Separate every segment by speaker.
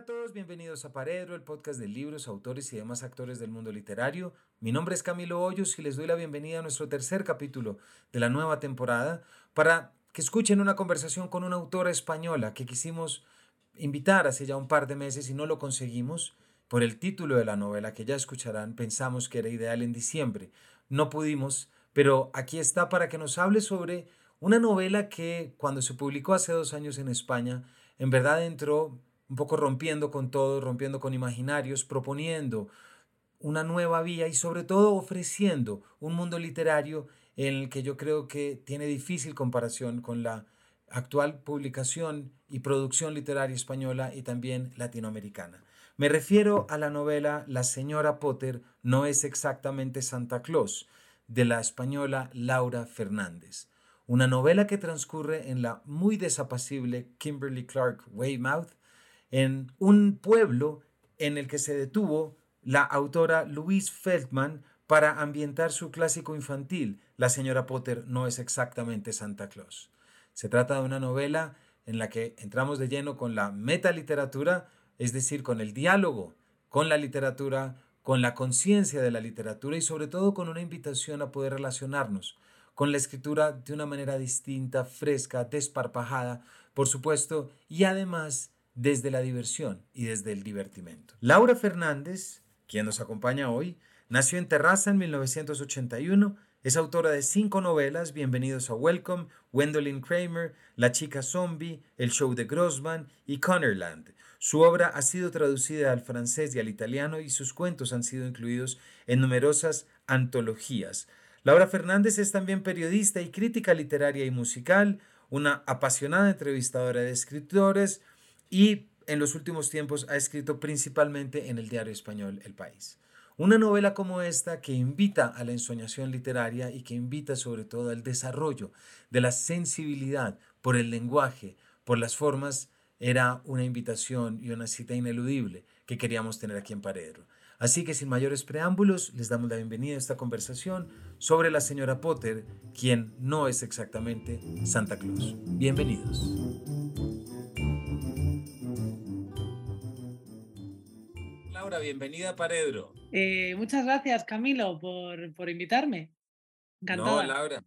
Speaker 1: Hola a todos, bienvenidos a Paredro, el podcast de libros, autores y demás actores del mundo literario. Mi nombre es Camilo Hoyos y les doy la bienvenida a nuestro tercer capítulo de la nueva temporada para que escuchen una conversación con una autora española que quisimos invitar hace ya un par de meses y no lo conseguimos. Por el título de la novela que ya escucharán, pensamos que era ideal en diciembre. No pudimos, pero aquí está para que nos hable sobre una novela que cuando se publicó hace dos años en España, en verdad entró un poco rompiendo con todo, rompiendo con imaginarios, proponiendo una nueva vía y sobre todo ofreciendo un mundo literario en el que yo creo que tiene difícil comparación con la actual publicación y producción literaria española y también latinoamericana. Me refiero a la novela La señora Potter no es exactamente Santa Claus, de la española Laura Fernández. Una novela que transcurre en la muy desapacible Kimberly Clark Weymouth, en un pueblo en el que se detuvo la autora Louise Feldman para ambientar su clásico infantil, La señora Potter no es exactamente Santa Claus. Se trata de una novela en la que entramos de lleno con la metaliteratura, es decir, con el diálogo con la literatura, con la conciencia de la literatura y sobre todo con una invitación a poder relacionarnos con la escritura de una manera distinta, fresca, desparpajada, por supuesto, y además desde la diversión y desde el divertimento. Laura Fernández, quien nos acompaña hoy, nació en Terraza en 1981, es autora de cinco novelas, Bienvenidos a Welcome, Gwendolyn Kramer, La chica zombie, El show de Grossman y Connerland. Su obra ha sido traducida al francés y al italiano y sus cuentos han sido incluidos en numerosas antologías. Laura Fernández es también periodista y crítica literaria y musical, una apasionada entrevistadora de escritores, y en los últimos tiempos ha escrito principalmente en el diario español El País. Una novela como esta que invita a la ensoñación literaria y que invita sobre todo al desarrollo de la sensibilidad por el lenguaje, por las formas, era una invitación y una cita ineludible que queríamos tener aquí en Paredro. Así que sin mayores preámbulos, les damos la bienvenida a esta conversación sobre la señora Potter, quien no es exactamente Santa Claus. Bienvenidos. Bienvenida a Paredro.
Speaker 2: Eh, muchas gracias, Camilo, por, por invitarme.
Speaker 1: Encantada. No, Laura.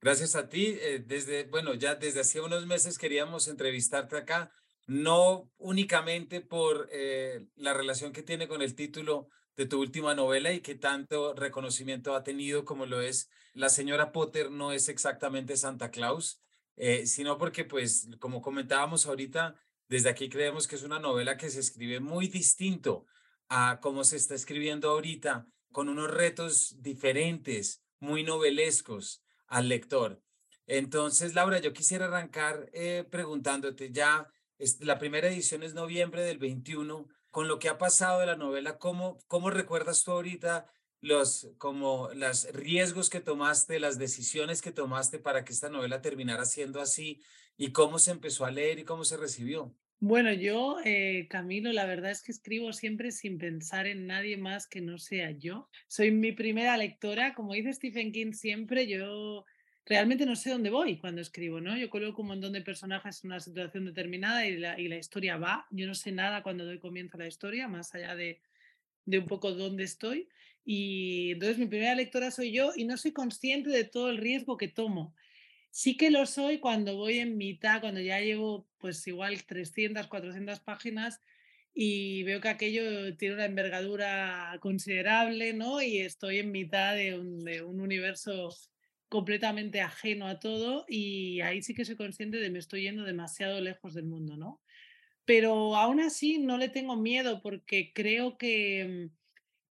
Speaker 1: Gracias a ti. Eh, desde, bueno, ya desde hace unos meses queríamos entrevistarte acá, no únicamente por eh, la relación que tiene con el título de tu última novela y que tanto reconocimiento ha tenido como lo es La señora Potter no es exactamente Santa Claus, sino porque, pues, como comentábamos ahorita, desde aquí creemos que es una novela que se escribe muy distinto a cómo se está escribiendo ahorita, con unos retos diferentes, muy novelescos al lector. Entonces, Laura, yo quisiera arrancar eh, preguntándote, ya la primera edición es noviembre del 21, con lo que ha pasado de la novela, ¿cómo, cómo recuerdas tú ahorita los, como los riesgos que tomaste, las decisiones que tomaste para que esta novela terminara siendo así y cómo se empezó a leer y cómo se recibió?
Speaker 2: Bueno, yo, eh, Camilo, la verdad es que escribo siempre sin pensar en nadie más que no sea yo. Soy mi primera lectora, como dice Stephen King siempre, yo realmente no sé dónde voy cuando escribo, ¿no? Yo coloco un montón de personajes en una situación determinada y la, y la historia va. Yo no sé nada cuando doy comienzo a la historia, más allá de, de un poco dónde estoy. Y entonces mi primera lectora soy yo y no soy consciente de todo el riesgo que tomo. Sí que lo soy cuando voy en mitad, cuando ya llevo pues igual 300, 400 páginas y veo que aquello tiene una envergadura considerable, ¿no? Y estoy en mitad de un, de un universo completamente ajeno a todo y ahí sí que soy consciente de que me estoy yendo demasiado lejos del mundo, ¿no? Pero aún así no le tengo miedo porque creo que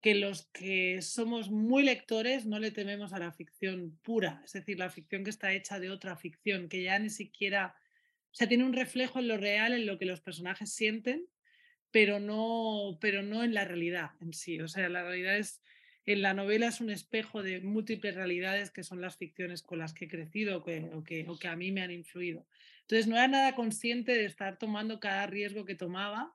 Speaker 2: que los que somos muy lectores no le tememos a la ficción pura, es decir, la ficción que está hecha de otra ficción, que ya ni siquiera, o sea, tiene un reflejo en lo real, en lo que los personajes sienten, pero no, pero no en la realidad en sí. O sea, la realidad es, en la novela es un espejo de múltiples realidades que son las ficciones con las que he crecido que, o, que, o que a mí me han influido. Entonces, no era nada consciente de estar tomando cada riesgo que tomaba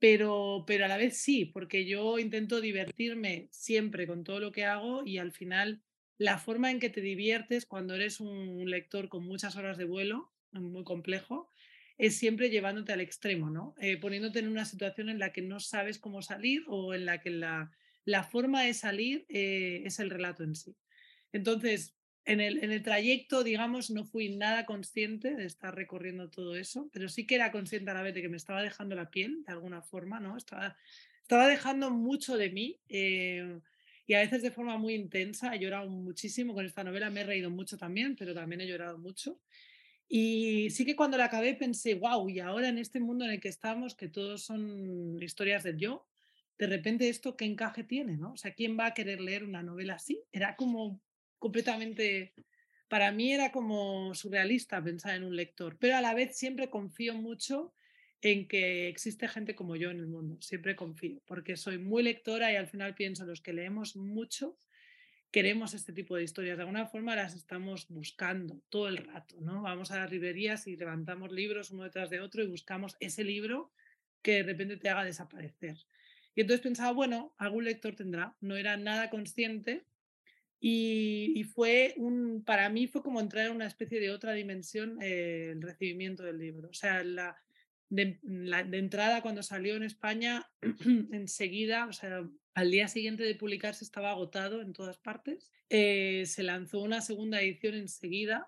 Speaker 2: pero, pero a la vez sí, porque yo intento divertirme siempre con todo lo que hago y al final la forma en que te diviertes cuando eres un lector con muchas horas de vuelo, muy complejo, es siempre llevándote al extremo, ¿no? Eh, poniéndote en una situación en la que no sabes cómo salir o en la que la, la forma de salir eh, es el relato en sí. Entonces, en el, en el, trayecto, digamos, no fui nada consciente de estar recorriendo todo eso, pero sí que era consciente a la vez de que me estaba dejando la piel, de alguna forma, ¿no? Estaba, estaba dejando mucho de mí eh, y a veces de forma muy intensa. He llorado muchísimo con esta novela, me he reído mucho también, pero también he llorado mucho. Y sí que cuando la acabé pensé, wow, y ahora en este mundo en el que estamos, que todos son historias del yo, de repente esto qué encaje tiene, ¿no? O sea, ¿quién va a querer leer una novela así? Era como completamente, para mí era como surrealista pensar en un lector, pero a la vez siempre confío mucho en que existe gente como yo en el mundo, siempre confío, porque soy muy lectora y al final pienso, los que leemos mucho, queremos este tipo de historias, de alguna forma las estamos buscando todo el rato, ¿no? Vamos a las librerías y levantamos libros uno detrás de otro y buscamos ese libro que de repente te haga desaparecer. Y entonces pensaba, bueno, algún lector tendrá, no era nada consciente y, fue un, para mí fue como entrar en una especie de otra dimensión eh, el recibimiento del libro. O sea, la, de, entrada cuando salió en España, enseguida, o sea, al día siguiente de publicarse estaba agotado en todas partes. Eh, se lanzó una segunda edición enseguida.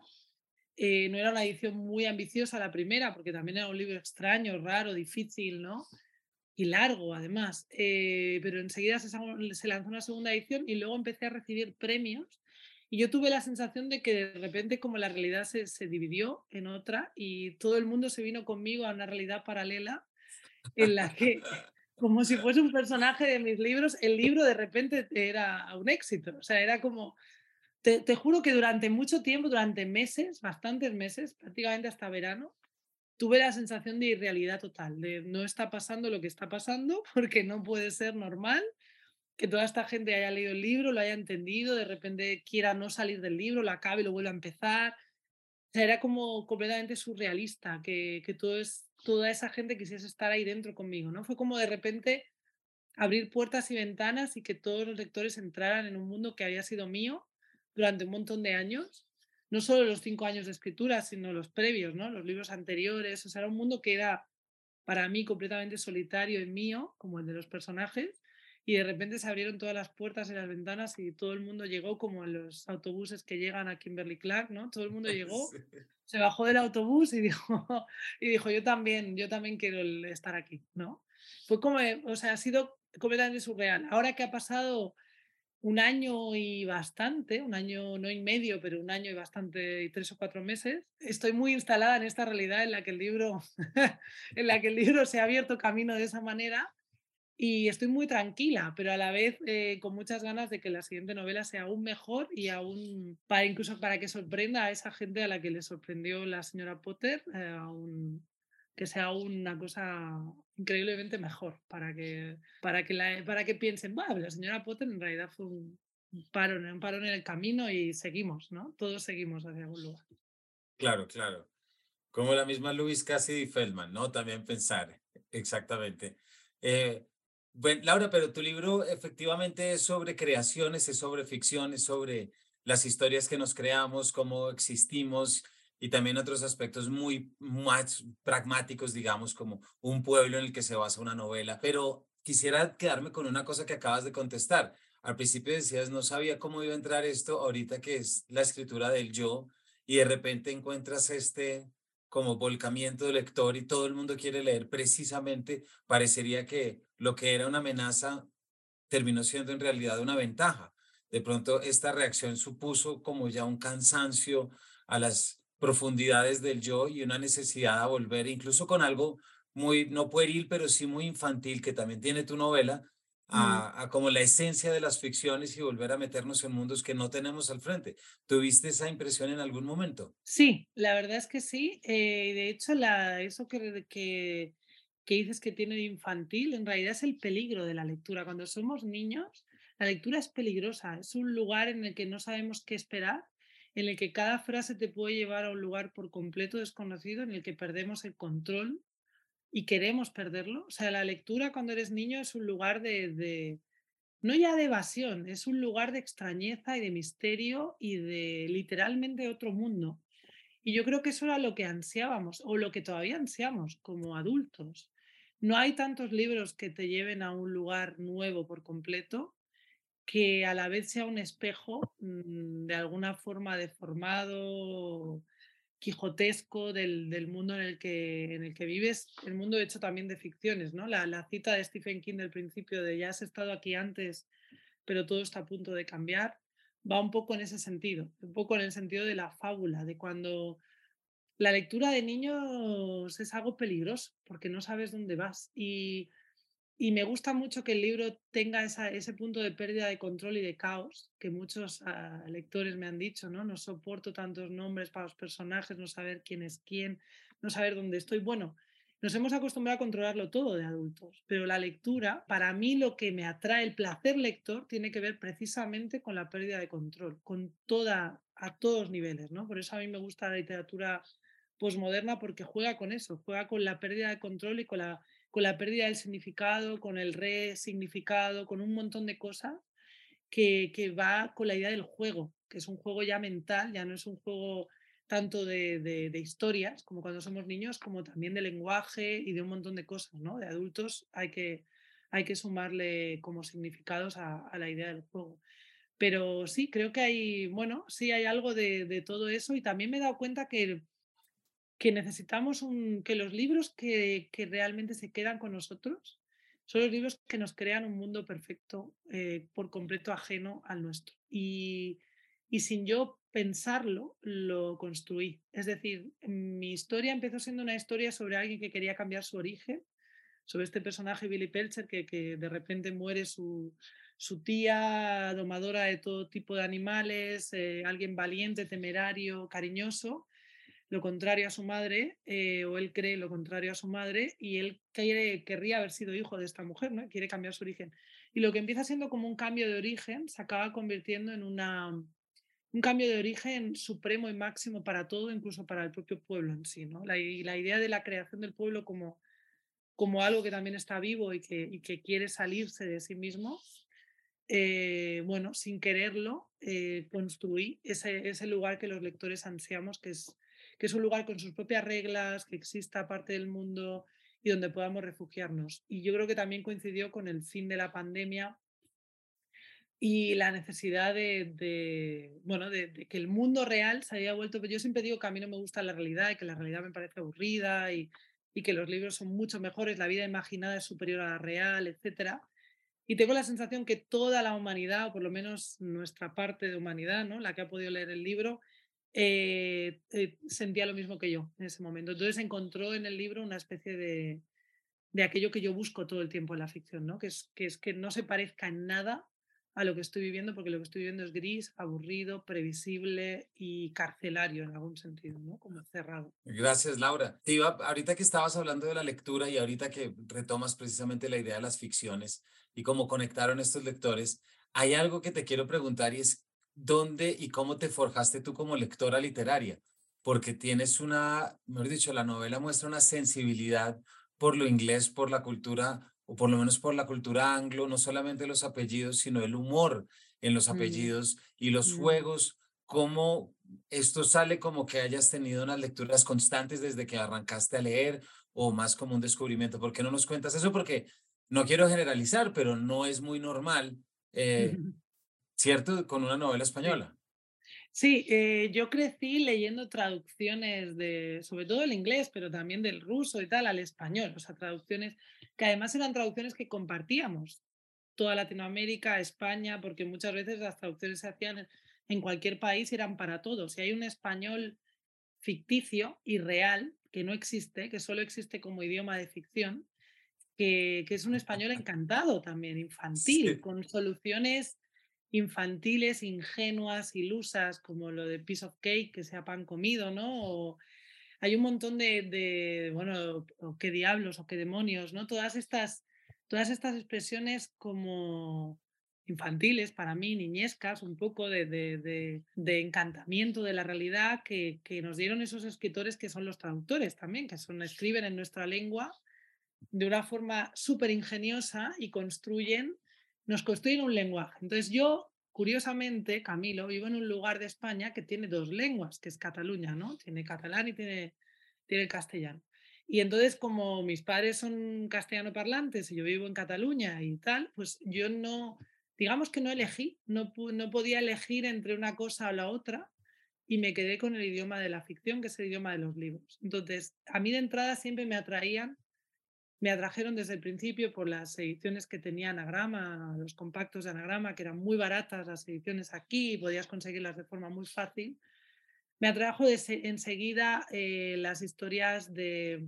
Speaker 2: Eh, no era una edición muy ambiciosa la primera, porque también era un libro extraño, raro, difícil, ¿no? Y largo además, eh, pero enseguida se, se, lanzó una segunda edición y luego empecé a recibir premios y yo tuve la sensación de que de repente como la realidad se, se dividió en otra y todo el mundo se vino conmigo a una realidad paralela en la que como si fuese un personaje de mis libros, el libro de repente era un éxito, o sea, era como... Te, te juro que durante mucho tiempo, durante meses, bastantes meses, prácticamente hasta verano, tuve la sensación de irrealidad total, de no está pasando lo que está pasando porque no puede ser normal que toda esta gente haya leído el libro, lo haya entendido, de repente quiera no salir del libro, lo acabe y lo vuelva a empezar. O sea, era como completamente surrealista que, que todo es, toda esa gente quisiese estar ahí dentro conmigo, ¿no? Fue como de repente abrir puertas y ventanas y que todos los lectores entraran en un mundo que había sido mío durante un montón de años no solo los cinco años de escritura, sino los previos, ¿no? los libros anteriores. O sea, era un mundo que era para mí completamente solitario y mío, como el de los personajes, y de repente se abrieron todas las puertas y las ventanas y todo el mundo llegó como en los autobuses que llegan a Kimberly Clark, ¿no? Todo el mundo llegó, se bajó del autobús y dijo, y dijo, yo también, yo también quiero estar aquí, ¿no? Fue como, o sea, ha sido completamente surreal. Ahora que ha pasado un año y bastante, un año no y medio, pero un año y bastante, y tres o cuatro meses, estoy muy instalada en esta realidad en la que el libro, en la que el libro se ha abierto camino de esa manera y estoy muy tranquila, pero a la vez eh, con muchas ganas de que la siguiente novela sea aún mejor y aún, para incluso para que sorprenda a esa gente a la que le sorprendió la señora Potter, eh, aún, que sea una cosa increíblemente mejor para que, para que, para que piensen, la señora Potter en realidad fue un, paro, un parón en el camino y seguimos, ¿no? Todos seguimos hacia algún lugar.
Speaker 1: Claro, claro. Como la misma Louise Cassidy Feldman, ¿no? También pensar, exactamente. Eh, Laura, pero tu libro efectivamente es sobre creaciones, es sobre ficción, es sobre las historias que nos creamos, cómo existimos y también otros aspectos muy más pragmáticos, digamos, como un pueblo en el que se basa una novela. Pero quisiera quedarme con una cosa que acabas de contestar. Al principio decías, no sabía cómo iba a entrar esto, ahorita que es la escritura del yo, y de repente encuentras este como volcamiento del lector y todo el mundo quiere leer precisamente, parecería que lo que era una amenaza terminó siendo en realidad una ventaja. De pronto esta reacción supuso como ya un cansancio a las profundidades del yo y una necesidad de volver, incluso con algo muy, no pueril, pero sí muy infantil, que también tiene tu novela, a, como la esencia de las ficciones y volver a meternos en mundos que no tenemos al frente. ¿Tuviste esa impresión en algún momento?
Speaker 2: Sí, la verdad es que sí. Eh, de hecho, la, eso que, que, que dices que tiene de infantil, en realidad es el peligro de la lectura. Cuando somos niños, la lectura es peligrosa, es un lugar en el que no sabemos qué esperar en el que cada frase te puede llevar a un lugar por completo desconocido, en el que perdemos el control y queremos perderlo. O sea, la lectura cuando eres niño es un lugar de, no ya de evasión, es un lugar de extrañeza y de misterio y de literalmente otro mundo. Y yo creo que eso era lo que ansiábamos o lo que todavía ansiamos como adultos. No hay tantos libros que te lleven a un lugar nuevo por completo que a la vez sea un espejo mm, de alguna forma deformado, quijotesco del, del mundo en el, que, en el que vives, el mundo hecho también de ficciones, ¿no? La, la cita de Stephen King del principio de ya has estado aquí antes, pero todo está a punto de cambiar, va un poco en ese sentido, un poco en el sentido de la fábula, de cuando la lectura de niños es algo peligroso, porque no sabes dónde vas. Y y me gusta mucho que el libro tenga ese punto de pérdida de control y de caos, que muchos ah, lectores me han dicho, ¿no? No soporto tantos nombres para los personajes, no saber quién es quién, no saber dónde estoy. Bueno, nos hemos acostumbrado a controlarlo todo de adultos, pero la lectura, para mí lo que me atrae, el placer lector, tiene que ver precisamente con la pérdida de control, con toda, a todos niveles, ¿no? Por eso a mí me gusta la literatura posmoderna porque juega con eso, juega con la pérdida de control y con la con la pérdida del significado, con el resignificado, con un montón de cosas que, va con la idea del juego, que es un juego ya mental, ya no es un juego tanto de, historias como cuando somos niños, como también de lenguaje y de un montón de cosas, ¿no? De adultos hay que, hay que sumarle como significados a, la idea del juego. Pero sí, creo que hay, bueno, sí hay algo de, de todo eso y también me he dado cuenta que que necesitamos que los libros que, que, realmente se quedan con nosotros son los libros que nos crean un mundo perfecto eh, por completo ajeno al nuestro. Y, y sin yo pensarlo, lo construí. Es decir, mi historia empezó siendo una historia sobre alguien que quería cambiar su origen, sobre este personaje Billy Pelcher que, que de repente muere su, su, tía domadora de todo tipo de animales, eh, alguien valiente, temerario, cariñoso, lo contrario a su madre, eh, o él cree lo contrario a su madre, y él quiere, querría haber sido hijo de esta mujer, ¿no? Quiere cambiar su origen. Y lo que empieza siendo como un cambio de origen se acaba convirtiendo en una, un cambio de origen supremo y máximo para todo, incluso para el propio pueblo en sí, ¿no? Y la idea de la creación del pueblo como, como algo que también está vivo y que, y que quiere salirse de sí mismo, eh, bueno, sin quererlo, eh, construí ese, ese lugar que los lectores ansiamos, que es que es un lugar con sus propias reglas, que exista parte del mundo y donde podamos refugiarnos. Y yo creo que también coincidió con el fin de la pandemia y la necesidad de, bueno, de, que el mundo real se haya vuelto, yo siempre digo que a mí no me gusta la realidad y que la realidad me parece aburrida y, y que los libros son mucho mejores, la vida imaginada es superior a la real, etc. Y tengo la sensación que toda la humanidad, o por lo menos nuestra parte de humanidad, ¿no? la que ha podido leer el libro, eh, eh, sentía lo mismo que yo en ese momento. Entonces encontró en el libro una especie de, de aquello que yo busco todo el tiempo en la ficción, ¿no? Que, es, que es que no se parezca en nada a lo que estoy viviendo, porque lo que estoy viviendo es gris, aburrido, previsible y carcelario en algún sentido, ¿no? Como cerrado.
Speaker 1: Gracias, Laura. Te iba, ahorita que estabas hablando de la lectura y ahorita que retomas precisamente la idea de las ficciones y cómo conectaron estos lectores, hay algo que te quiero preguntar y es dónde y cómo te forjaste tú como lectora literaria, porque tienes una, mejor dicho, la novela muestra una sensibilidad por lo inglés, por la cultura, o por lo menos por la cultura anglo, no solamente los apellidos, sino el humor en los mm, apellidos y los mm. juegos, cómo esto sale como que hayas tenido unas lecturas constantes desde que arrancaste a leer o más como un descubrimiento. ¿Por qué no nos cuentas eso? Porque no quiero generalizar, pero no es muy normal eh, ¿cierto? Con una novela española.
Speaker 2: Sí, eh, yo crecí leyendo traducciones de, sobre todo del inglés, pero también del ruso y tal, al español, o sea, traducciones que además eran traducciones que compartíamos, toda Latinoamérica, España, porque muchas veces las traducciones se hacían en cualquier país y eran para todos. Si hay un español ficticio y real, que no existe, que solo existe como idioma de ficción, que, que es un español encantado también, infantil, con soluciones infantiles, ingenuas, ilusas, como lo de piece of cake, que sea pan comido, ¿no? hay un montón de, bueno, o qué diablos, o qué demonios, ¿no? Todas estas, todas estas expresiones como infantiles para mí, niñescas, un poco de, de, encantamiento de la realidad que, que, nos dieron esos escritores que son los traductores también, que son, escriben en nuestra lengua de una forma súper ingeniosa y construyen nos construyen un lenguaje. Entonces yo curiosamente, Camilo, vivo en un lugar de España que tiene dos lenguas, que es Cataluña, ¿no? Tiene catalán y tiene, tiene castellano. Y entonces, como mis padres son castellano parlantes y yo vivo en Cataluña y tal, pues yo no, digamos que no elegí, no, no podía elegir entre una cosa o la otra y me quedé con el idioma de la ficción, que es el idioma de los libros. Entonces, a mí de entrada siempre me atraían, me atrajeron desde el principio por las ediciones que tenía Anagrama, los compactos de Anagrama, que eran muy baratas las ediciones aquí y podías conseguirlas de forma muy fácil. Me atrajo enseguida eh, las historias de,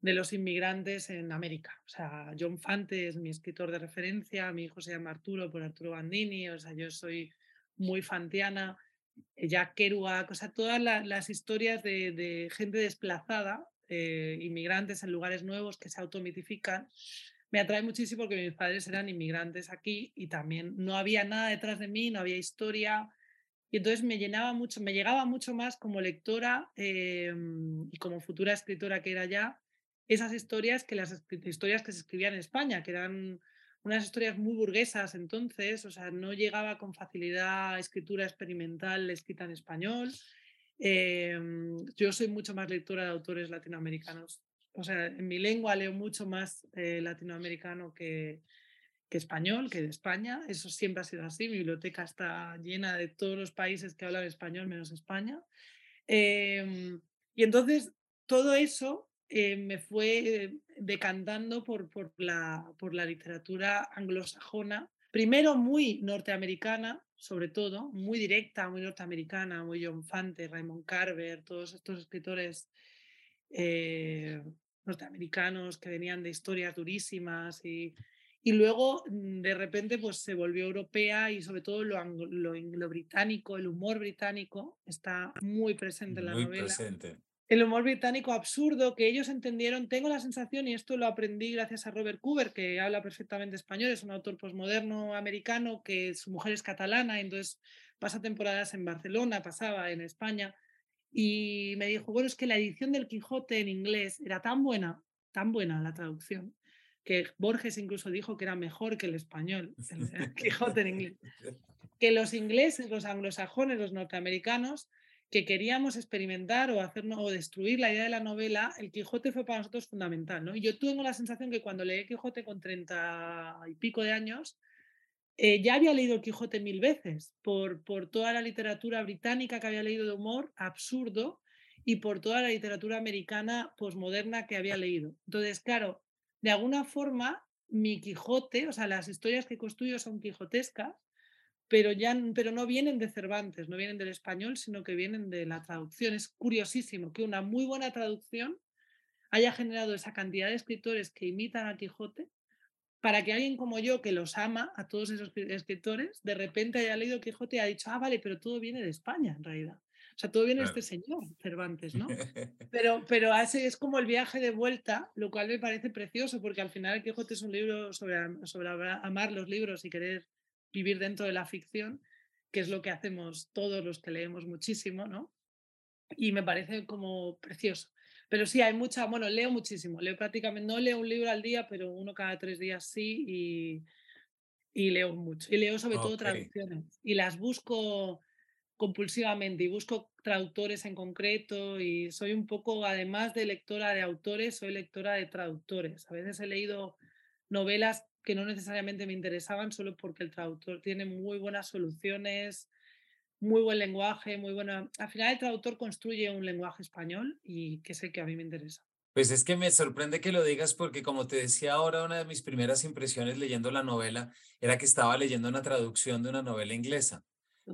Speaker 2: de los inmigrantes en América. O sea, John Fante es mi escritor de referencia, mi hijo se llama Arturo por Arturo Bandini, o sea, yo soy muy fantiana, Jack Kerouac, o sea, todas las historias de, gente desplazada, eh, inmigrantes en lugares nuevos que se automitifican, me atrae muchísimo porque mis padres eran inmigrantes aquí y también no había nada detrás de mí, no había historia, y entonces me llenaba mucho, me llegaba mucho más como lectora em, y como futura escritora que era ya, esas historias que las historias que se escribían en España, que eran unas historias muy burguesas entonces, o sea, no llegaba con facilidad escritura experimental escrita en español. Em, yo soy mucho más lectora de autores latinoamericanos. O sea, en mi lengua leo mucho más eh, latinoamericano que, español, que de España. Eso siempre ha sido así. Mi biblioteca está llena de todos los países que hablan español menos España. Em, y entonces todo eso eh, me fue decantando por la literatura anglosajona, primero muy norteamericana, sobre todo, muy directa, muy norteamericana, muy John Fante, Raymond Carver, todos estos escritores eh, norteamericanos que venían de historias durísimas y, y luego mm, de repente pues se volvió europea y sobre todo lo, lo, lo británico, el humor británico está muy presente en la
Speaker 1: muy
Speaker 2: novela.
Speaker 1: Presente
Speaker 2: el humor británico absurdo que ellos entendieron. Tengo la sensación, y esto lo aprendí gracias a Robert Cooper, que habla perfectamente español, es un autor posmoderno americano, que su mujer es catalana, entonces pasa temporadas en Barcelona, pasaba en España, y me dijo, bueno, es que la edición del Quijote en inglés era tan buena, tan buena la traducción, que Borges incluso dijo que era mejor que el español, el Quijote en inglés. Que los ingleses, los anglosajones, los norteamericanos, que queríamos experimentar o, o destruir la idea de la novela, el Quijote fue para nosotros fundamental. ¿no? Y yo tengo la sensación que cuando leí Quijote con treinta y pico de años, eh, ya había leído el Quijote mil veces, por, por toda la literatura británica que había leído de humor absurdo y por toda la literatura americana posmoderna que había leído. Entonces, claro, de alguna forma, mi Quijote, o sea, las historias que construyo son quijotescas, pero, ya, pero no vienen de Cervantes, no vienen del español, sino que vienen de la traducción. Es curiosísimo que una muy buena traducción haya generado esa cantidad de escritores que imitan a Quijote para que alguien como yo, que los ama a todos esos escritores, de repente haya leído Quijote y ha dicho, ah, vale, pero todo viene de España en realidad. O sea, todo viene de este señor, Cervantes, ¿no? Pero, pero hace, es como el viaje de vuelta, lo cual me parece precioso, porque al final el Quijote es un libro sobre, sobre amar los libros y querer vivir dentro de la ficción, que es lo que hacemos todos los que leemos muchísimo, ¿no? Y me parece como precioso. Pero sí, hay mucha, bueno, leo muchísimo, leo prácticamente, no leo un libro al día, pero uno cada tres días sí y, y leo mucho. Y leo sobre todo traducciones y las busco compulsivamente y busco traductores en concreto y soy un poco, además de lectora de autores, soy lectora de traductores. A veces he leído novelas que no necesariamente me interesaban solo porque el traductor tiene muy buenas soluciones, muy buen lenguaje, muy buena... Al final el traductor construye un lenguaje español y que es el que a mí me interesa.
Speaker 1: Pues es que me sorprende que lo digas porque como te decía ahora, una de mis primeras impresiones leyendo la novela era que estaba leyendo una traducción de una novela inglesa.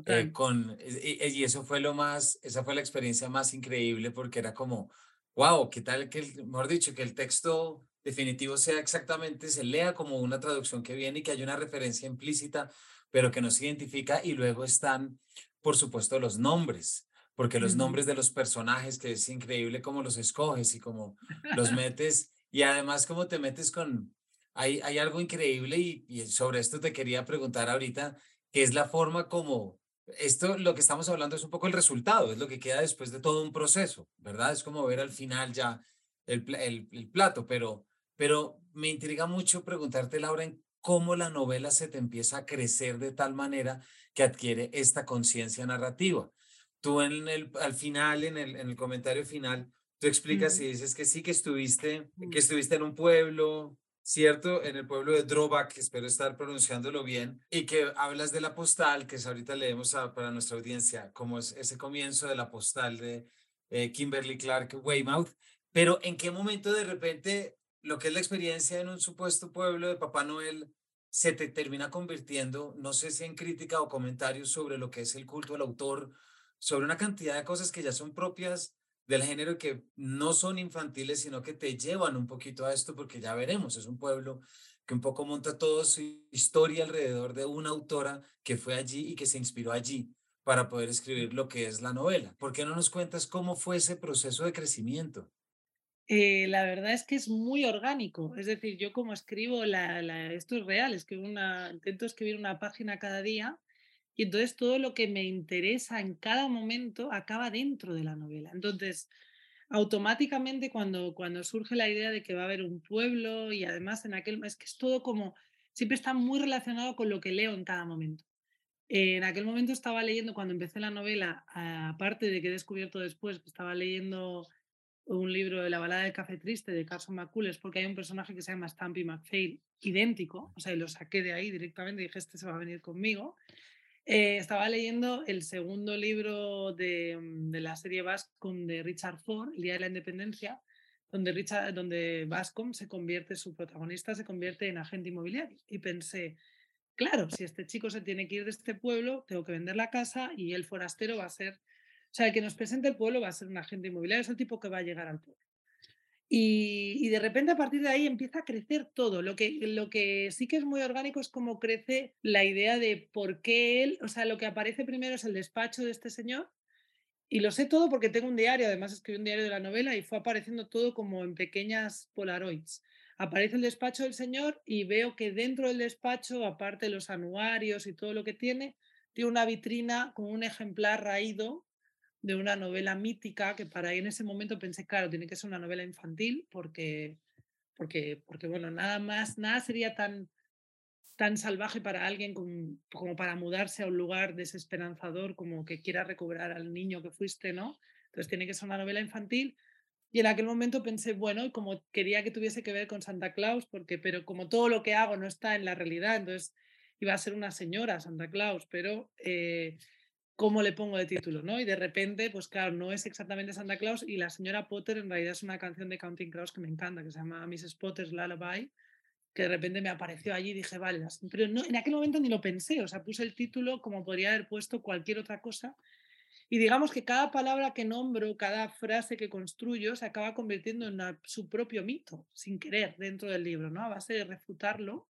Speaker 1: Eh, con, y, y, eso fue lo más, esa fue la experiencia más increíble porque era como, wow, ¿qué tal que, mejor dicho, que el texto definitivo sea exactamente, se lea como una traducción que viene y que hay una referencia implícita, pero que no se identifica y luego están, por supuesto, los nombres, porque los nombres de los personajes, que es increíble cómo los escoges y cómo los metes, y además cómo te metes con, hay, hay algo increíble y, y sobre esto te quería preguntar ahorita, que es la forma como esto, lo que estamos hablando es un poco el resultado, es lo que queda después de todo un proceso, ¿verdad? Es como ver al final ya el, el, el plato, pero pero me intriga mucho preguntarte, Laura, cómo la novela se te empieza a crecer de tal manera que adquiere esta conciencia narrativa. Tú en el, al final, en el, en el comentario final, tú explicas y dices que sí, que estuviste, que mm. estuviste en un pueblo, ¿cierto? En el pueblo de Drobak, espero estar pronunciándolo bien, y que hablas de la postal, que ahorita leemos para nuestra audiencia, como es ese comienzo de la postal de eh, Kimberly Clark Weymouth, pero ¿en qué momento de repente lo que es la experiencia en un supuesto pueblo de Papá Noel se te termina convirtiendo, no sé si en crítica o comentarios sobre lo que es el culto al autor, sobre una cantidad de cosas que ya son propias del género que no son infantiles, sino que te llevan un poquito a esto, porque ya veremos, es un pueblo que un poco monta toda su historia alrededor de una autora que fue allí y que se inspiró allí para poder escribir lo que es la novela. ¿Por qué no nos cuentas cómo fue ese proceso de crecimiento?
Speaker 2: Eh, la verdad es que es muy orgánico. Es decir, yo como escribo, la, esto es real, escribo una, intento escribir una página cada día y entonces todo lo que me interesa en cada momento acaba dentro de la novela. Entonces, automáticamente cuando, cuando surge la idea de que va a haber un pueblo y además en aquel, es que es todo como, siempre está muy relacionado con lo que leo en cada momento. en aquel momento estaba leyendo, cuando empecé la novela, aparte de que he descubierto después que estaba leyendo un libro de la balada del café triste de Carson McCullers, porque hay un personaje que se llama Stampy McPhail, idéntico, o sea, lo saqué de ahí directamente y dije, este se va a venir conmigo. Eh, estaba leyendo el segundo libro de, mm, de, la serie Bascom de Richard Ford, El Día de la Independencia, donde, Richard, donde Bascom se convierte, su protagonista se convierte en agente inmobiliario. Y pensé, claro, si este chico se tiene que ir de este pueblo, tengo que vender la casa y el forastero va a ser, sea, el que nos presente el pueblo va a ser un agente inmobiliario, es el tipo que va a llegar al pueblo. Y, de repente a partir de ahí empieza a crecer todo. Lo que, lo que sí que es muy orgánico es cómo crece la idea de por qué él, o sea, lo que aparece primero es el despacho de este señor. Y lo sé todo porque tengo un diario, además escribí un diario de la novela y fue apareciendo todo como en pequeñas polaroids. Aparece el despacho del señor y veo que dentro del despacho, aparte de los anuarios y todo lo que tiene, tiene una vitrina con un ejemplar raído de una novela mítica que para ahí en ese momento pensé, claro, tiene que ser una novela infantil porque, porque, porque bueno, nada más, nada sería tan, tan salvaje para alguien como, para mudarse a un lugar desesperanzador como que quiera recobrar al niño que fuiste, ¿no? Entonces tiene que ser una novela infantil. Y en aquel momento pensé, bueno, como quería que tuviese que ver con Santa Claus, porque, pero como todo lo que hago no está en la realidad, entonces iba a ser una señora Santa Claus, pero eh, cómo le pongo de título, ¿no? Y de repente, pues claro, no es exactamente Santa Claus y la señora Potter en realidad es una canción de Counting Crows que me encanta, que se llama Mrs. Potter's Lullaby, que de repente me apareció allí y dije, vale, pero no, en aquel momento ni lo pensé, o sea, puse el título como podría haber puesto cualquier otra cosa. Y digamos que cada palabra que nombro, cada frase que construyo, se acaba convirtiendo en su propio mito, sin querer, dentro del libro, ¿no? A base de refutarlo,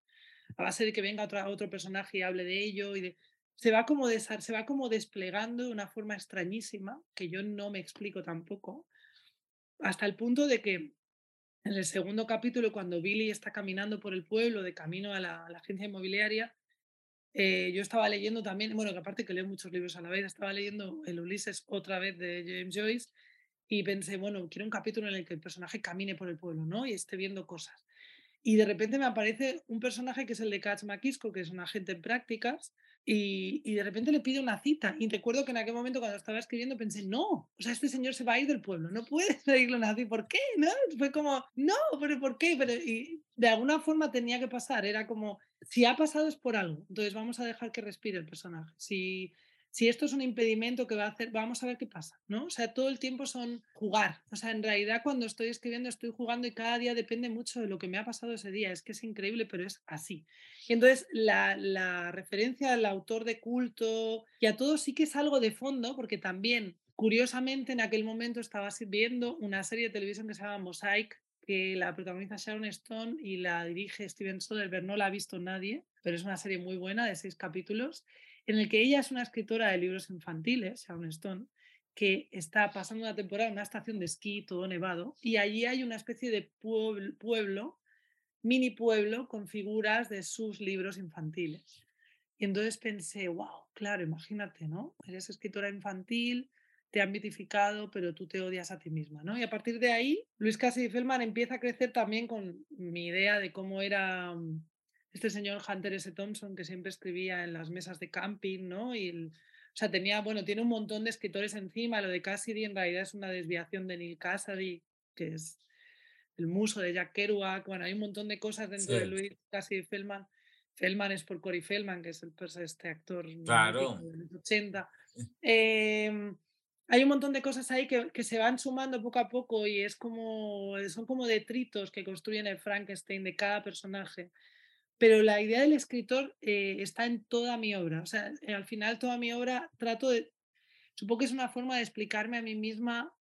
Speaker 2: a base de que venga otro, otro personaje y hable de ello y de se va, como se va como desplegando de una forma extrañísima, que yo no me explico tampoco, hasta el punto de que en el segundo capítulo, cuando Billy está caminando por el pueblo de camino a la, agencia inmobiliaria, eh, yo estaba leyendo también, bueno, que aparte que leo muchos libros a la vez, estaba leyendo el Ulises otra vez de James Joyce y pensé, bueno, quiero un capítulo en el que el personaje camine por el pueblo, ¿no? Y esté viendo cosas. Y de repente me aparece un personaje que es el de Katz Makisco, que es un agente en prácticas, y, de repente le pide una cita. Y recuerdo que en aquel momento cuando estaba escribiendo pensé, no, o sea, este señor se va a ir del pueblo, no puede pedirle una cita. ¿Por qué? ¿No? Fue como, no, pero ¿por qué? Pero y de alguna forma tenía que pasar. Era como, si ha pasado es por algo. Entonces vamos a dejar que respire el personaje. Si, si esto es un impedimento que va a hacer, vamos a ver qué pasa, ¿no? O sea, todo el tiempo son jugar. O sea, en realidad cuando estoy escribiendo estoy jugando y cada día depende mucho de lo que me ha pasado ese día. Es que es increíble, pero es así. Y entonces la, referencia al autor de culto y a todo sí que es algo de fondo, porque también, curiosamente, en aquel momento estaba viendo una serie de televisión que se llama Mosaic, que la protagoniza Sharon Stone y la dirige Steven Soderbergh. No la ha visto nadie, pero es una serie muy buena de seis capítulos en el que ella es una escritora de libros infantiles, Sharon Stone, que está pasando una temporada en una estación de esquí todo nevado y allí hay una especie de pueblo, mini pueblo con figuras de sus libros infantiles. Y entonces pensé, wow, claro, imagínate, ¿no? Eres escritora infantil, te han mitificado, pero tú te odias a ti misma, ¿no? Y a partir de ahí, Luis Cassidy Feldman empieza a crecer también con mi idea de cómo era mm, este señor Hunter S. Thompson que siempre escribía en las mesas de camping, ¿no? Y o sea, tenía, bueno, tiene un montón de escritores encima. Lo de Cassidy en realidad es una desviación de Neil Cassidy, que es el muso de Jack Kerouac. Bueno, hay un montón de cosas dentro de Louis Cassidy Feldman. Feldman es por Cory Feldman, que es el, pues, este actor
Speaker 1: claro.
Speaker 2: de los 80. Eh, hay un montón de cosas ahí que, que, se van sumando poco a poco y es como, son como detritos que construyen el Frankenstein de cada personaje. Pero la idea del escritor eh, está en toda mi obra. O sea, eh, al final toda mi obra trato de, supongo que es una forma de explicarme a mí misma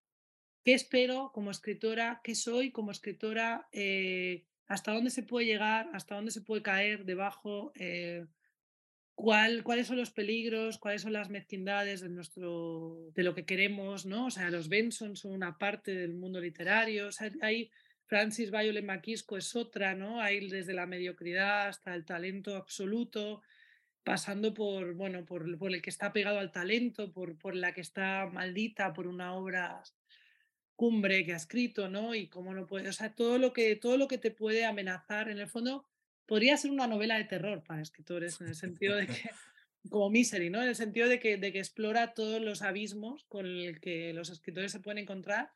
Speaker 2: qué espero como escritora, qué soy como escritora, eh, hasta dónde se puede llegar, hasta dónde se puede caer debajo cuáles son los peligros, cuáles son las mezquindades de, nuestro, de lo que queremos, ¿no? O sea, los Benson son una parte del mundo literario, o sea, hay Francis Violet Maquisco es otra, ¿no? Hay desde la mediocridad hasta el talento absoluto, pasando por, bueno, por, el que está pegado al talento, por, por la que está maldita por una obra cumbre que ha escrito, ¿no? Y cómo no puede, o sea, todo lo que, todo lo que te puede amenazar, en el fondo, podría ser una novela de terror para escritores, en el sentido de que, como Misery, ¿no? En el sentido de que, de que explora todos los abismos con el que los escritores se pueden encontrar,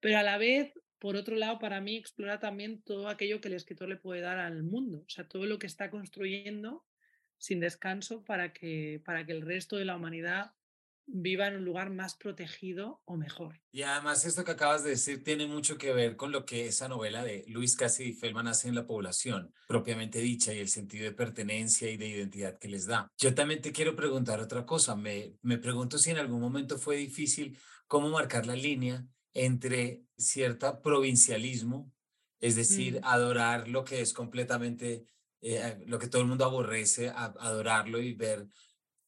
Speaker 2: pero a la vez, por otro lado, para mí explora también todo aquello que el escritor le puede dar al mundo, o sea, todo lo que está construyendo sin descanso para que, para que el resto de la humanidad viva en un lugar más protegido o mejor.
Speaker 1: Y además esto que acabas de decir tiene mucho que ver con lo que esa novela de Luis Cassidy Feldman hace en la población, propiamente dicha, y el sentido de pertenencia y de identidad que les da. Yo también te quiero preguntar otra cosa. Me, me pregunto si en algún momento fue difícil cómo marcar la línea entre cierta provincialismo, es decir, mm. adorar lo que es completamente, eh, lo que todo el mundo aborrece, adorarlo y ver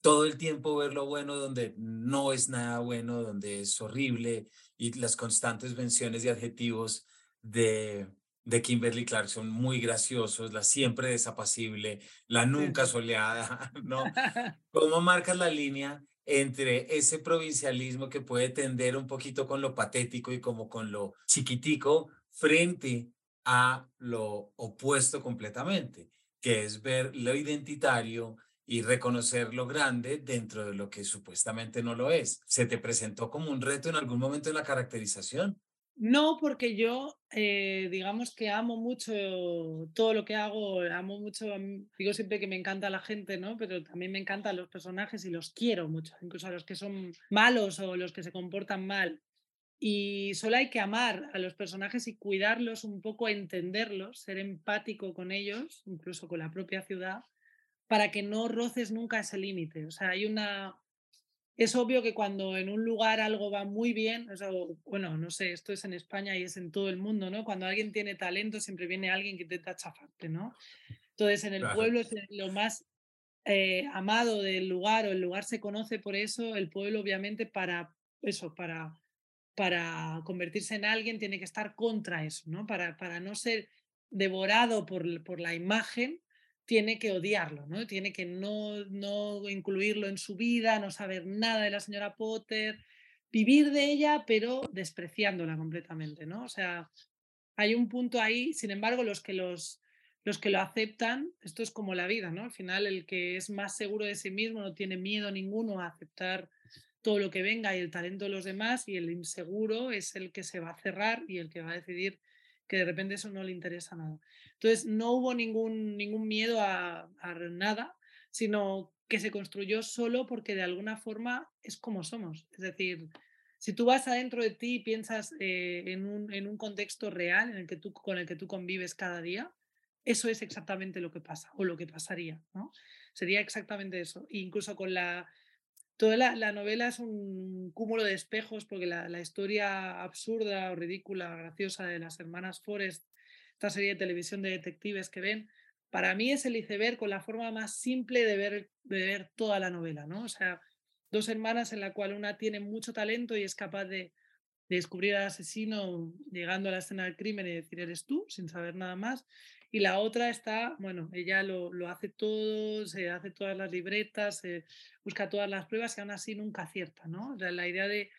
Speaker 1: todo el tiempo ver lo bueno donde no es nada bueno, donde es horrible y las constantes menciones de adjetivos de, de Kimberly Clark son muy graciosos, la siempre desapacible, la nunca soleada, ¿no? ¿Cómo marcas la línea entre ese provincialismo que puede tender un poquito con lo patético y como con lo chiquitico frente a lo opuesto completamente, que es ver lo identitario, y reconocer lo grande dentro de lo que supuestamente no lo es. ¿Se te presentó como un reto en algún momento en la caracterización?
Speaker 2: No, porque yo, eh, digamos que amo mucho todo lo que hago, amo mucho, digo siempre que me encanta la gente, ¿no? Pero también me encantan los personajes y los quiero mucho, incluso a los que son malos o los que se comportan mal. Y solo hay que amar a los personajes y cuidarlos un poco, entenderlos, ser empático con ellos, incluso con la propia ciudad, para que no roces nunca ese límite. O sea, hay una... Es obvio que cuando en un lugar algo va muy bien, o bueno, no sé, esto es en España y es en todo el mundo, ¿no? Cuando alguien tiene talento, siempre viene alguien que intenta chafarte, ¿no? Entonces, en el pueblo es lo más eh, amado del lugar o el lugar se conoce por eso, el pueblo obviamente para eso, para, para convertirse en alguien tiene que estar contra eso, ¿no? Para, para no ser devorado por, por la imagen, tiene que odiarlo, ¿no? Tiene que no, no incluirlo en su vida, no saber nada de la señora Potter, vivir de ella, pero despreciándola completamente, ¿no? O sea, hay un punto ahí, sin embargo, los que los, los que lo aceptan, esto es como la vida, ¿no? Al final, el que es más seguro de sí mismo no tiene miedo ninguno a aceptar todo lo que venga y el talento de los demás, y el inseguro es el que se va a cerrar y el que va a decidir que de repente eso no le interesa nada. Entonces, no hubo ningún, ningún miedo a, nada, sino que se construyó solo porque de alguna forma es como somos. Es decir, si tú vas adentro de ti y piensas eh, en, un, en, un, contexto real en el que tú, con el que tú convives cada día, eso es exactamente lo que pasa o lo que pasaría. ¿no? Sería exactamente eso. Incluso con la toda la, novela es un cúmulo de espejos porque la, historia absurda o ridícula, graciosa de las hermanas Forrest, esta serie de televisión de detectives que ven, para mí es el iceberg con la forma más simple de ver, de ver toda la novela, ¿no? O sea, dos hermanas en la cual una tiene mucho talento y es capaz de, de descubrir al asesino llegando a la escena del crimen y decir eres tú, sin saber nada más, y la otra está, bueno, ella lo, lo, hace todo, se hace todas las libretas, se busca todas las pruebas y aún así nunca acierta, ¿no? O sea, la idea de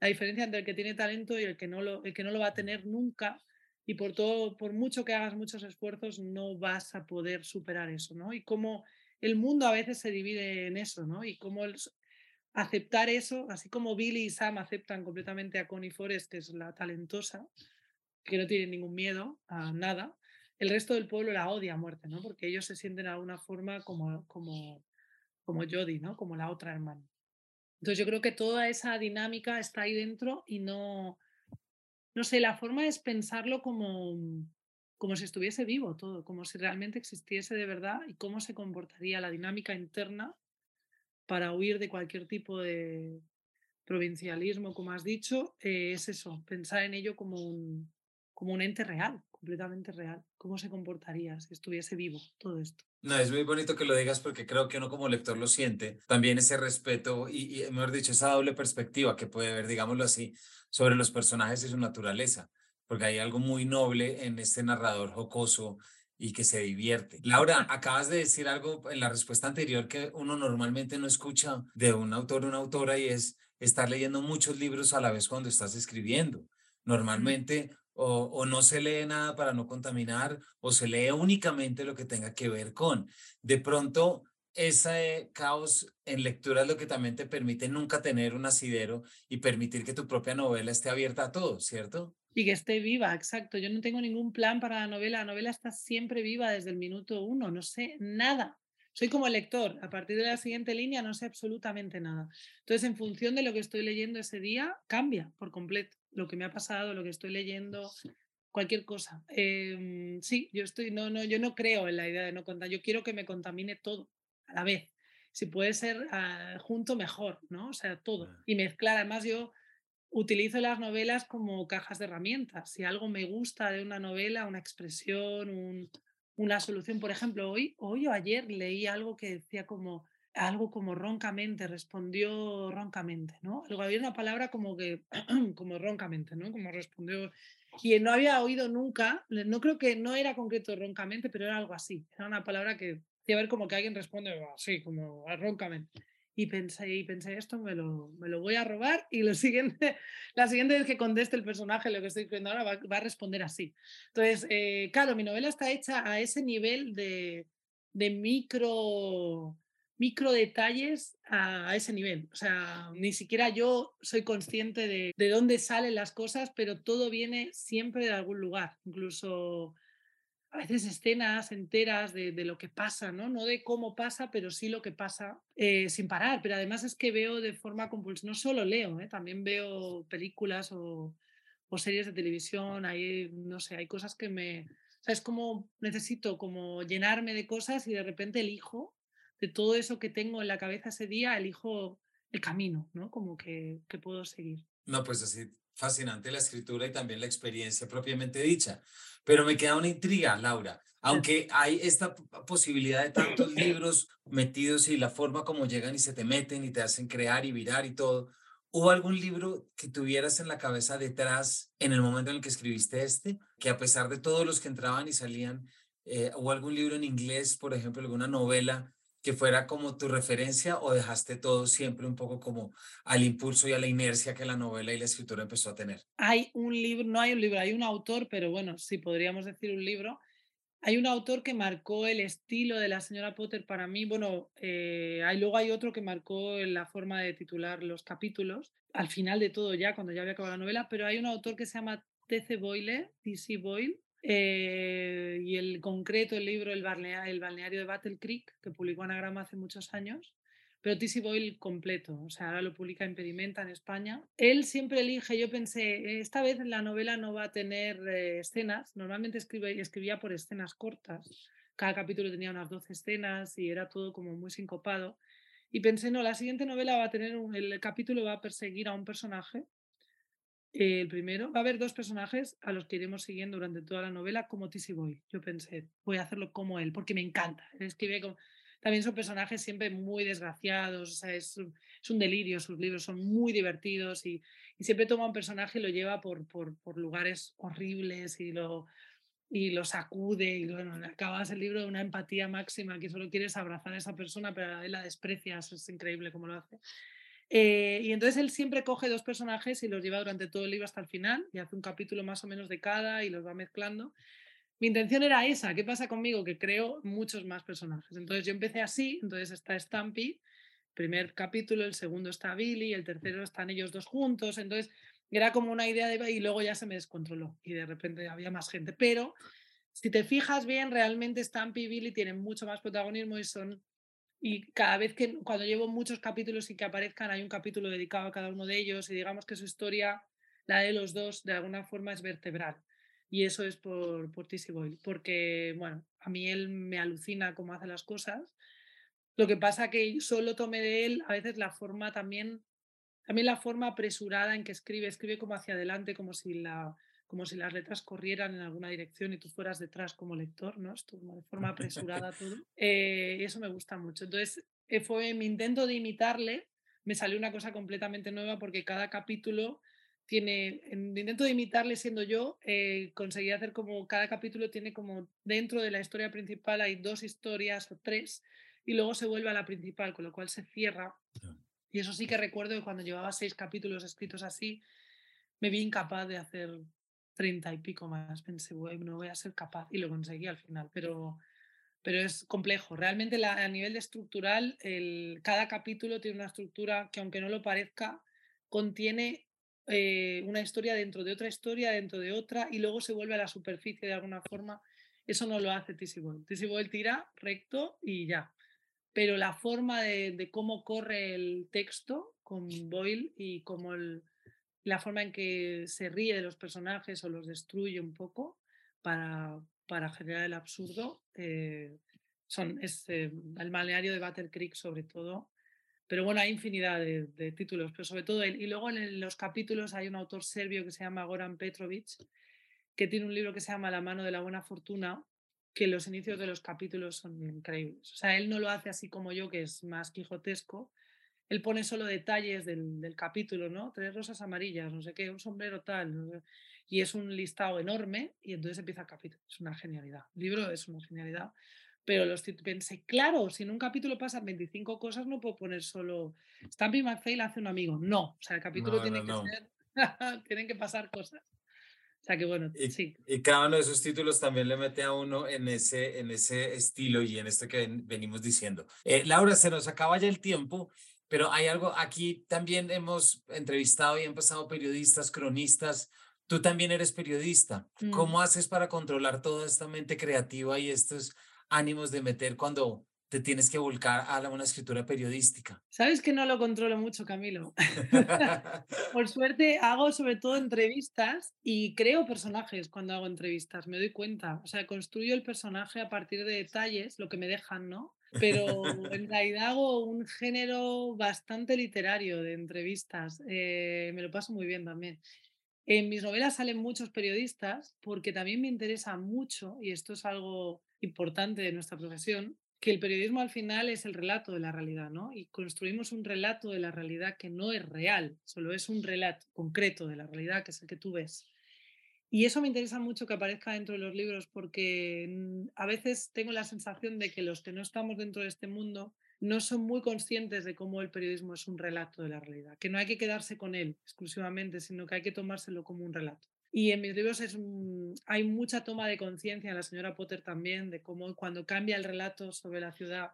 Speaker 2: la diferencia entre el que tiene talento y el que no lo, el que no lo va a tener nunca y por todo, por mucho que hagas muchos esfuerzos, no vas a poder superar eso, ¿no? Y cómo el mundo a veces se divide en eso, ¿no? Y cómo aceptar eso, así como Billy y Sam aceptan completamente a Connie Forrest, que es la talentosa, que no tiene ningún miedo a nada, el resto del pueblo la odia a muerte, ¿no? Porque ellos se sienten de alguna forma como, como, como Jodie, ¿no? Como la otra hermana. Entonces yo creo que toda esa dinámica está ahí dentro y no, no sé, la forma es pensarlo como, como si estuviese vivo todo, como si realmente existiese de verdad y cómo se comportaría la dinámica interna para huir de cualquier tipo de provincialismo, como has dicho, eh, es eso, pensar en ello como un, como un ente real, completamente real. ¿Cómo se comportaría si estuviese vivo todo esto?
Speaker 1: No, es muy bonito que lo digas porque creo que uno como lector lo siente. También ese respeto y, y, mejor dicho, esa doble perspectiva que puede haber, digámoslo así, sobre los personajes y su naturaleza. Porque hay algo muy noble en este narrador jocoso y que se divierte. Laura, acabas de decir algo en la respuesta anterior que uno normalmente no escucha de un autor o una autora y es estar leyendo muchos libros a la vez cuando estás escribiendo. Normalmente o, no se lee nada para no contaminar, o se lee únicamente lo que tenga que ver con. De pronto, ese caos en lectura es lo que también te permite nunca tener un asidero y permitir que tu propia novela esté abierta a todo, ¿cierto?
Speaker 2: Y que esté viva, exacto. Yo no tengo ningún plan para la novela. La novela está siempre viva desde el minuto uno. No sé nada. Soy como lector. A partir de la siguiente línea no sé absolutamente nada. Entonces, en función de lo que estoy leyendo ese día, cambia por completo lo que me ha pasado, lo que estoy leyendo, cualquier cosa. Em, sí, yo estoy, no, no, yo no creo en la idea de no contar, yo quiero que me contamine todo a la vez. Si puede ser ah, junto, mejor, ¿no? O sea, todo. Y mezclar. Además, yo utilizo las novelas como cajas de herramientas. Si algo me gusta de una novela, una expresión, una solución, por ejemplo, hoy, hoy o ayer leí algo que decía como algo como roncamente, respondió roncamente, ¿no? Luego había una palabra como que, como roncamente, ¿no? Como respondió, y no había oído nunca, no creo que no era concreto roncamente, pero era algo así, era una palabra que a ver como que alguien responde así, como roncamente. Y pensé, y pensé, esto me lo, me lo voy a robar y lo siguiente, la siguiente vez que conteste el personaje lo que estoy escribiendo ahora va, a responder así. Entonces, eh, claro, mi novela está hecha a ese nivel de, de micro micro detalles a, ese nivel. O sea, ni siquiera yo soy consciente de, de dónde salen las cosas, pero todo viene siempre de algún lugar. Incluso a veces escenas enteras de, de, lo que pasa, ¿no? No de cómo pasa, pero sí lo que pasa eh, sin parar. Pero además es que veo de forma compulsiva, no solo leo, ¿eh? también veo películas o, o, series de televisión, hay, no sé, hay cosas que me... O sea, es como necesito como llenarme de cosas y de repente elijo de todo eso que tengo en la cabeza ese día, elijo el camino, ¿no? Como que, que puedo seguir.
Speaker 1: No, pues así, fascinante la escritura y también la experiencia propiamente dicha. Pero me queda una intriga, Laura. Aunque hay esta posibilidad de tantos libros metidos y la forma como llegan y se te meten y te hacen crear y virar y todo, ¿hubo algún libro que tuvieras en la cabeza detrás en el momento en el que escribiste este? Que a pesar de todos los que entraban y salían, eh, ¿hubo algún libro en inglés, por ejemplo, alguna novela que fuera como tu referencia o dejaste todo siempre un poco como al impulso y a la inercia que la novela y la escritura empezó a tener?
Speaker 2: Hay un libro, no hay un libro, hay un autor, pero bueno, sí podríamos decir un libro. Hay un autor que marcó el estilo de la señora Potter para mí. Bueno, eh, hay, luego hay otro que marcó la forma de titular los capítulos, al final de todo ya, cuando ya había acabado la novela, pero hay un autor que se llama T.C. Boyle, T.C. Boyle, eh, y el concreto, el libro el, balneario de Battle Creek, que publicó Anagrama hace muchos años, pero T.C. Boyle completo, o sea, ahora lo publica Impedimenta en España. Él siempre elige, yo pensé, esta vez la novela no va a tener eh, escenas, normalmente escribe, escribía por escenas cortas, cada capítulo tenía unas 12 escenas y era todo como muy sincopado. Y pensé, no, la siguiente novela va a tener, el capítulo va a perseguir a un personaje el primero, va a haber dos personajes a los que iremos siguiendo durante toda la novela como Tissy Boy. Yo pensé, voy a hacerlo como él, porque me encanta. Escribe. También son personajes siempre muy desgraciados, o sea, es, un delirio, sus libros son muy divertidos y, siempre toma un personaje y lo lleva por, por, por lugares horribles y lo, y lo sacude y bueno, acabas el libro de una empatía máxima que solo quieres abrazar a esa persona pero a la vez la desprecias, es increíble cómo lo hace. Eh, y entonces él siempre coge dos personajes y los lleva durante todo el libro hasta el final y hace un capítulo más o menos de cada y los va mezclando. Mi intención era esa. ¿Qué pasa conmigo? Que creo muchos más personajes. Entonces yo empecé así, entonces está Stampy, primer capítulo, el segundo está Billy, el tercero están ellos dos juntos. Entonces era como una idea de... Y luego ya se me descontroló y de repente había más gente. Pero si te fijas bien, realmente Stampy y Billy tienen mucho más protagonismo y son y cada vez que cuando llevo muchos capítulos y que aparezcan hay un capítulo dedicado a cada uno de ellos y digamos que su historia, la de los dos, de alguna forma es vertebral. Y eso es por, por Tissy Boyle, porque bueno, a mí él me alucina cómo hace las cosas. Lo que pasa que solo tomé de él a veces la forma también, también la forma apresurada en que escribe, escribe como hacia adelante, como si la, como si las letras corrieran en alguna dirección y tú fueras detrás como lector, ¿no? Esto de forma apresurada todo. Eh, y eso me gusta mucho. Entonces, eh, fue mi intento de imitarle, me salió una cosa completamente nueva porque cada capítulo tiene, en intento de imitarle siendo yo, eh, conseguí hacer como cada capítulo tiene como dentro de la historia principal hay dos historias o tres y luego se vuelve a la principal, con lo cual se cierra. Y eso sí que recuerdo que cuando llevaba seis capítulos escritos así, me vi incapaz de hacer treinta y pico más. Pensé, no voy a ser capaz y lo conseguí al final, pero, pero es complejo. Realmente a nivel de estructural, el, cada capítulo tiene una estructura que aunque no lo parezca, contiene eh, una historia dentro de otra historia, dentro de otra, y luego se vuelve a la superficie de alguna forma. Eso no lo hace. Tissy Boyle tira recto y ya. Pero la forma de, de cómo corre el texto con Boyle y cómo el, la forma en que se ríe de los personajes o los destruye un poco para, para generar el absurdo. Eh, son, es eh, el balneario de Battle Creek sobre todo. Pero bueno, hay infinidad de, títulos, pero sobre todo él. Y luego en los capítulos hay un autor serbio que se llama Goran Petrovic, que tiene un libro que se llama La mano de la buena fortuna, que los inicios de los capítulos son increíbles. O sea, él no lo hace así como yo, que es más quijotesco, él pone solo detalles del, capítulo, ¿no? Tres rosas amarillas, no sé qué, un sombrero tal, y es un listado enorme y entonces empieza el capítulo. Es una genialidad. El libro es una genialidad. Pero los pensé, claro, si en un capítulo pasan 25 cosas, no puedo poner solo Stampy McPhail hace un amigo. No, o sea, el capítulo tiene que ser, tienen que pasar cosas. O sea que bueno,
Speaker 1: y,
Speaker 2: sí.
Speaker 1: Y cada uno de esos títulos también le mete a uno en ese, en ese estilo y en esto que venimos diciendo. Eh, Laura, se nos acaba ya el tiempo pero hay algo, aquí también hemos entrevistado y han pasado periodistas, cronistas. Tú también eres periodista. Mm. ¿Cómo haces para controlar toda esta mente creativa y estos ánimos de meter cuando te tienes que volcar a una escritura periodística?
Speaker 2: Sabes que no lo controlo mucho, Camilo. Por suerte hago sobre todo entrevistas y creo personajes cuando hago entrevistas, me doy cuenta. O sea, construyo el personaje a partir de detalles, lo que me dejan, ¿no? Pero en realidad hago un género bastante literario de entrevistas. Eh, me lo paso muy bien también. En mis novelas salen muchos periodistas porque también me interesa mucho, y esto es algo importante de nuestra profesión, que el periodismo al final es el relato de la realidad, ¿no? Y construimos un relato de la realidad que no es real, solo es un relato concreto de la realidad que es el que tú ves. Y eso me interesa mucho que aparezca dentro de los libros porque mm, a veces tengo la sensación de que los que no estamos dentro de este mundo no son muy conscientes de cómo el periodismo es un relato de la realidad, que no hay que quedarse con él exclusivamente, sino que hay que tomárselo como un relato. Y en mis libros hay mucha toma de conciencia, en la señora Potter también, de cómo cuando cambia el relato sobre la ciudad,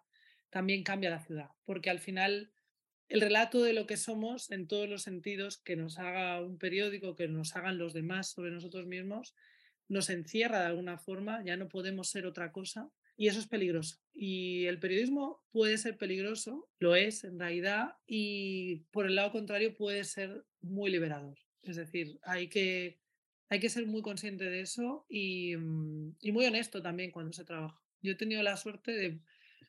Speaker 2: también cambia la ciudad, porque al final el relato de lo que somos en todos los sentidos que nos haga un periódico, que nos hagan los demás sobre nosotros mismos, nos encierra de alguna forma, ya no podemos ser otra cosa y eso es peligroso. Y el periodismo puede ser peligroso, lo es en realidad, y por el lado contrario puede ser muy liberador. Es decir, hay que, hay que ser muy consciente de eso y, mm, y muy honesto también cuando se trabaja. Yo he tenido la suerte de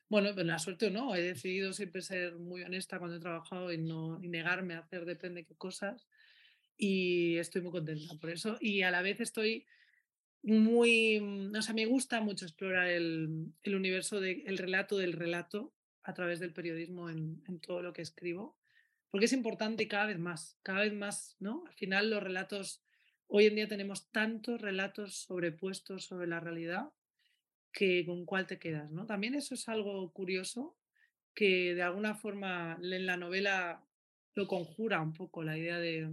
Speaker 2: bueno, pues la suerte o no, he decidido siempre ser muy honesta cuando he trabajado y no negarme a hacer depende de qué cosas y estoy muy contenta por eso y a la vez estoy muy, mm, o sea, me gusta mucho explorar el, el universo del relato del relato a través del periodismo en, en, todo lo que escribo, porque es importante cada vez más, cada vez más, ¿no? Al final los relatos, hoy en día tenemos tantos relatos sobrepuestos sobre la realidad que con cuál te quedas, ¿no? También eso es algo curioso que de alguna forma en la novela lo conjura un poco la idea de,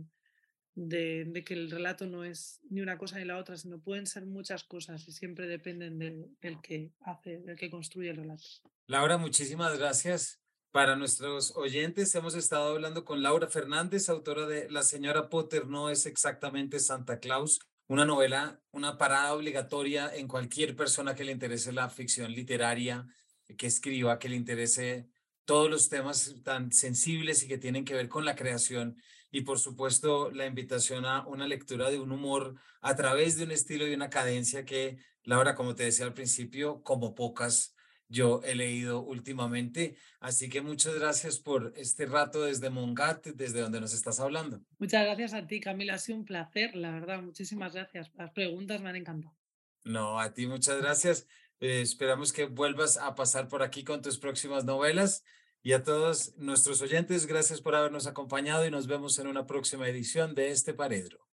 Speaker 2: de, que el relato no es ni una cosa ni la otra, sino pueden ser muchas cosas y siempre dependen del que hace, del que construye el relato.
Speaker 1: Laura, muchísimas gracias. Para nuestros oyentes, hemos estado hablando con Laura Fernández, autora de La señora Potter no es exactamente Santa Claus, una novela, una parada obligatoria en cualquier persona que le interese la ficción literaria, que escriba, que le interese todos los temas tan sensibles y que tienen que ver con la creación. Y por supuesto la invitación a una lectura de un humor a través de un estilo y una cadencia que Laura, como te decía al principio, como pocas yo he leído últimamente. Así que muchas gracias por este rato desde Mongat, desde donde nos estás hablando.
Speaker 2: Muchas gracias a ti, Camila. Ha sido un placer, la verdad. Muchísimas gracias. Las preguntas me han encantado.
Speaker 1: No, a ti muchas gracias. Eh, esperamos que vuelvas a pasar por aquí con tus próximas novelas. Y a todos nuestros oyentes, gracias por habernos acompañado y nos vemos en una próxima edición de este Paredro.